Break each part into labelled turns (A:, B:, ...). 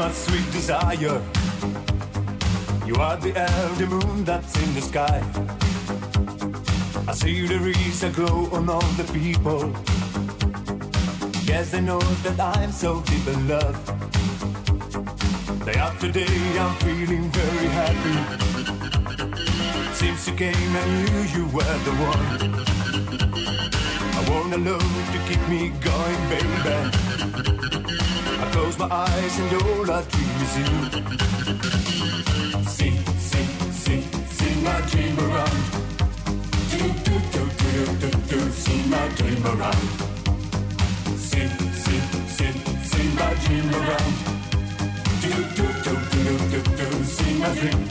A: my sweet desire. You are the the moon that's in the sky. I see the rays that glow on all the people. Yes, they know that I'm so deep in love. Day after day, I'm feeling very happy. Since you came, I knew you were the one. I want a love to keep me going, baby. Close my eyes and all I dream is you. See, see, see, see my dream around. Do, do, do, do, do, do, see my dream around. See, see, see, see my dream around. Do, do, do, do, do, do, see my dream.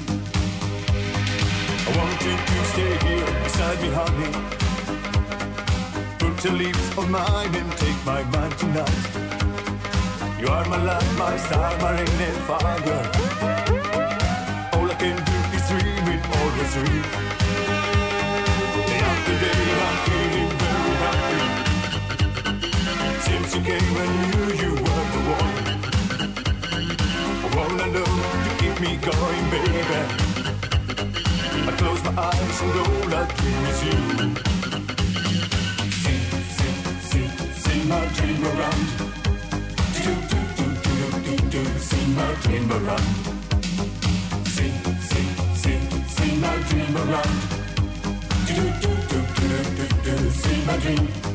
A: I want you to stay here beside me, honey. Put the lips on mine and take my mind tonight. You are my light, my star, my rain and fire. All I can do is dream it, always dream. Day after day, I'm feeling very happy. Since you came, I knew you were the one. I wanna know to keep me going, baby. I close my eyes and all I dream is you. See, see, see, see my dream around. Dream. See, see, see, see my dream around. Do, do, do, do, do, do, do, see my dream.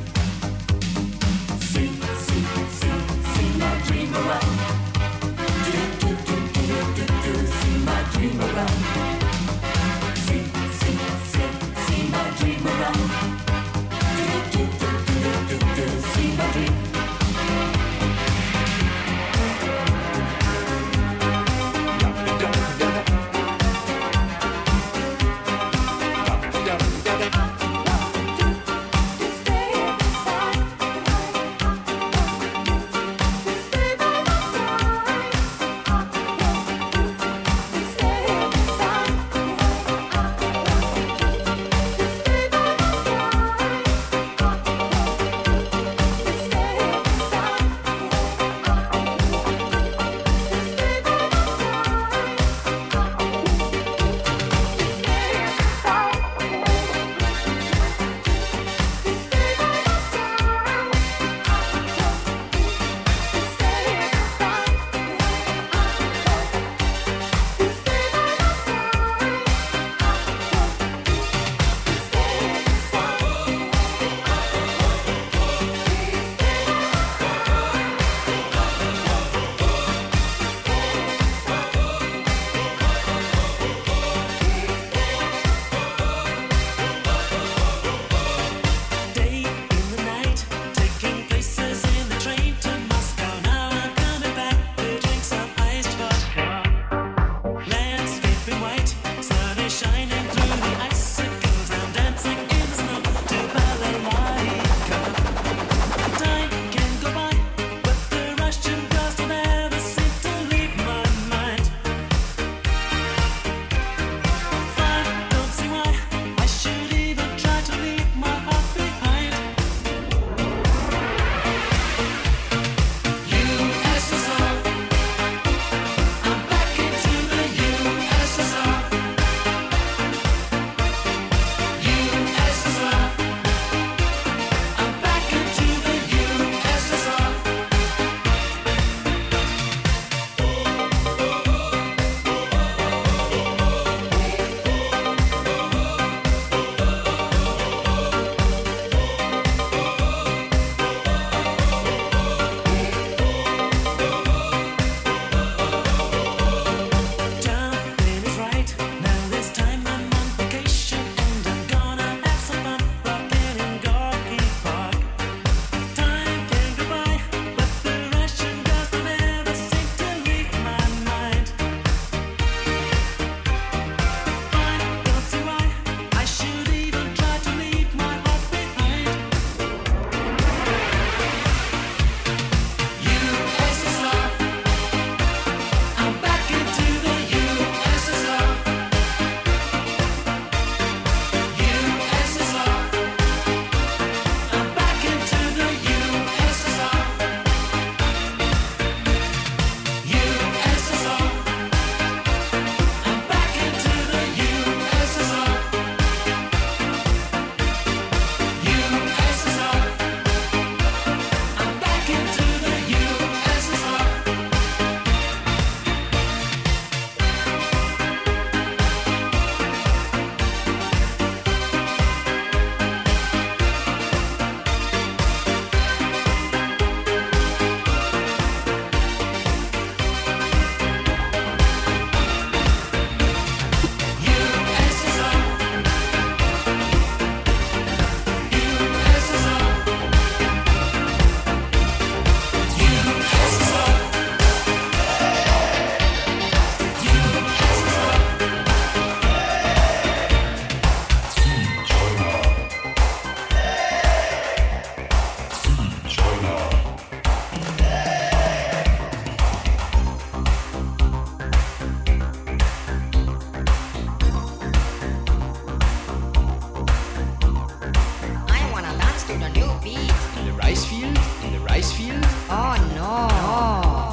A: a new
B: beat.
C: In the rice field? In the rice field?
B: Oh no.
D: no.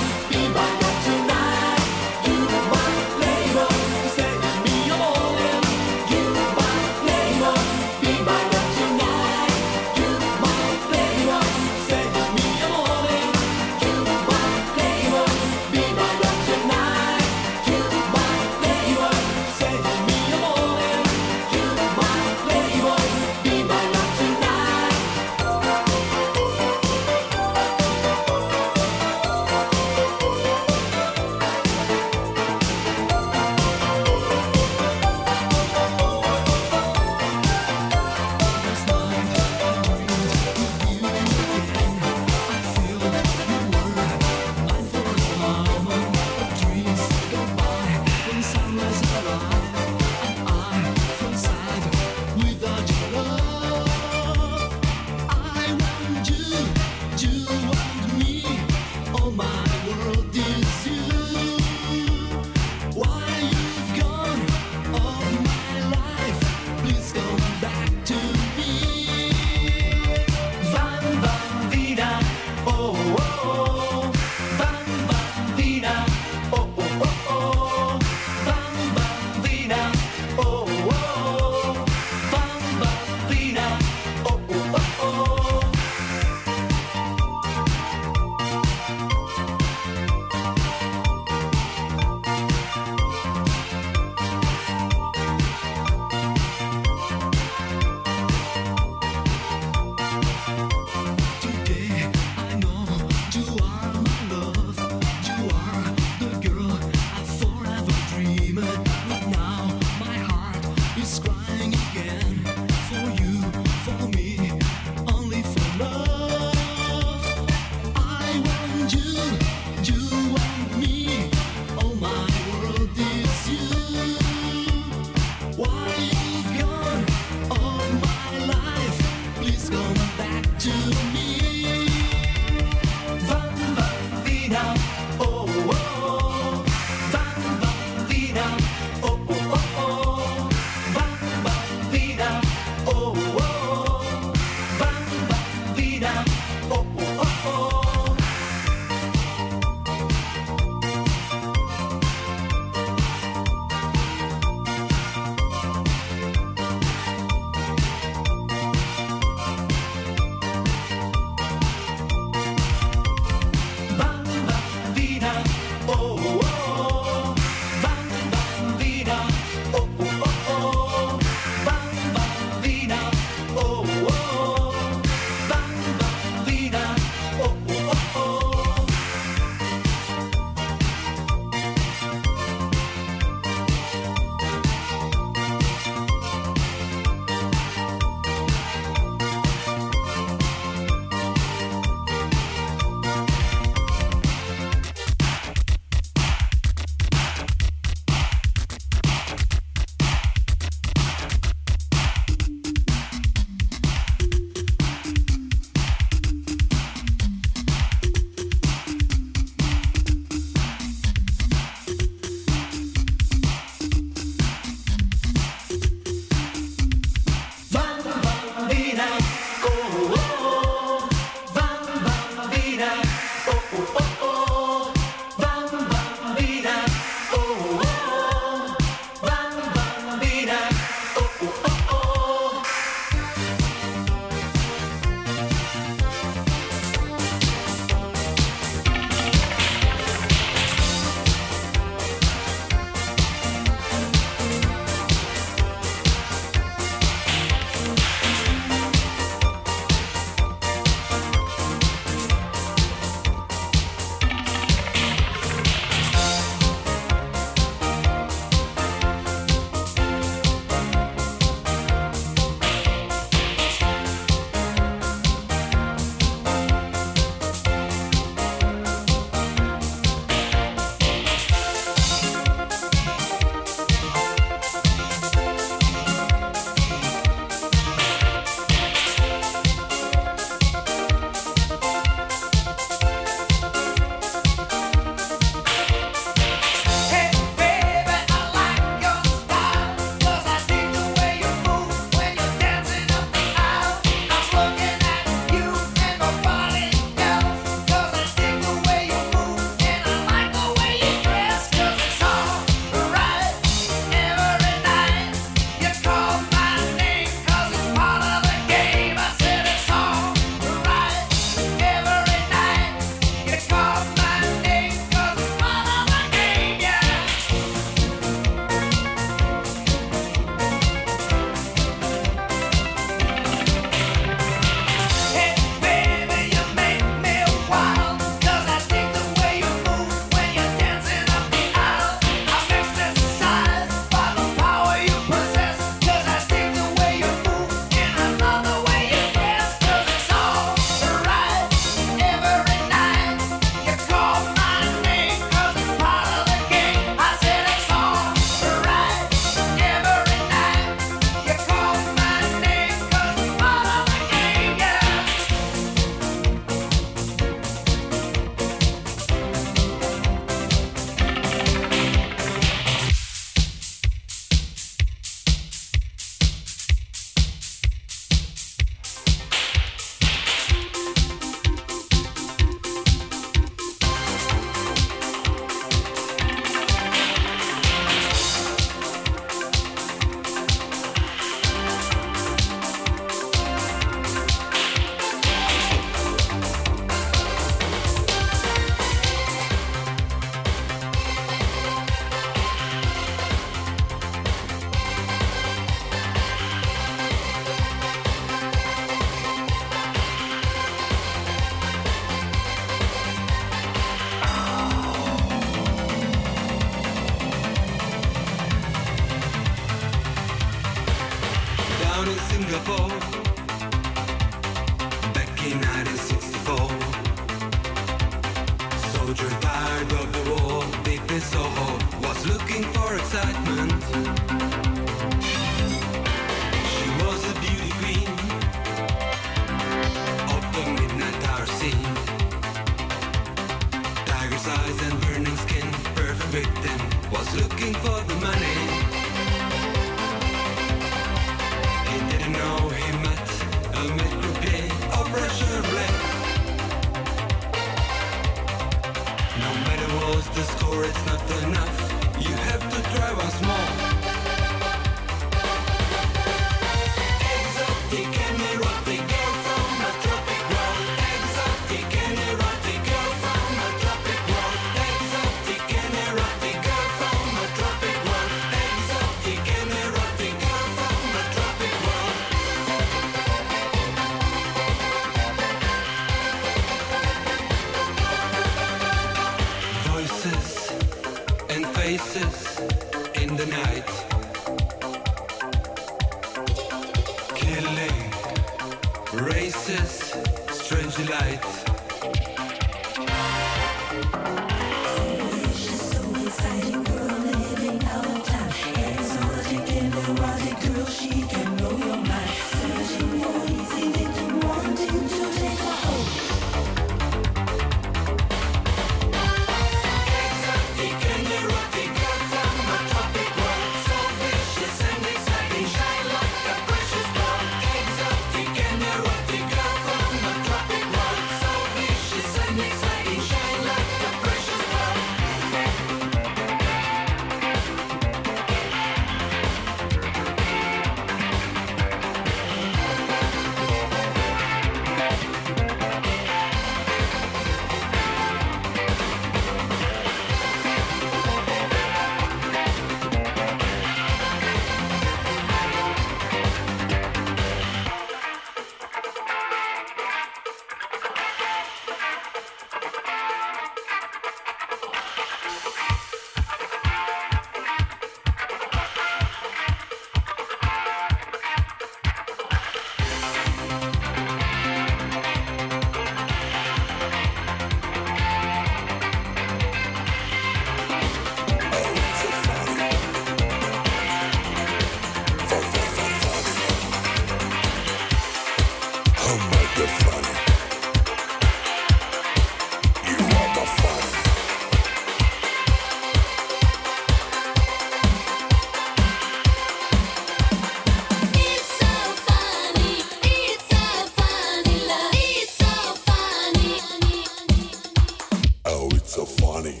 E: Oh, it's so funny.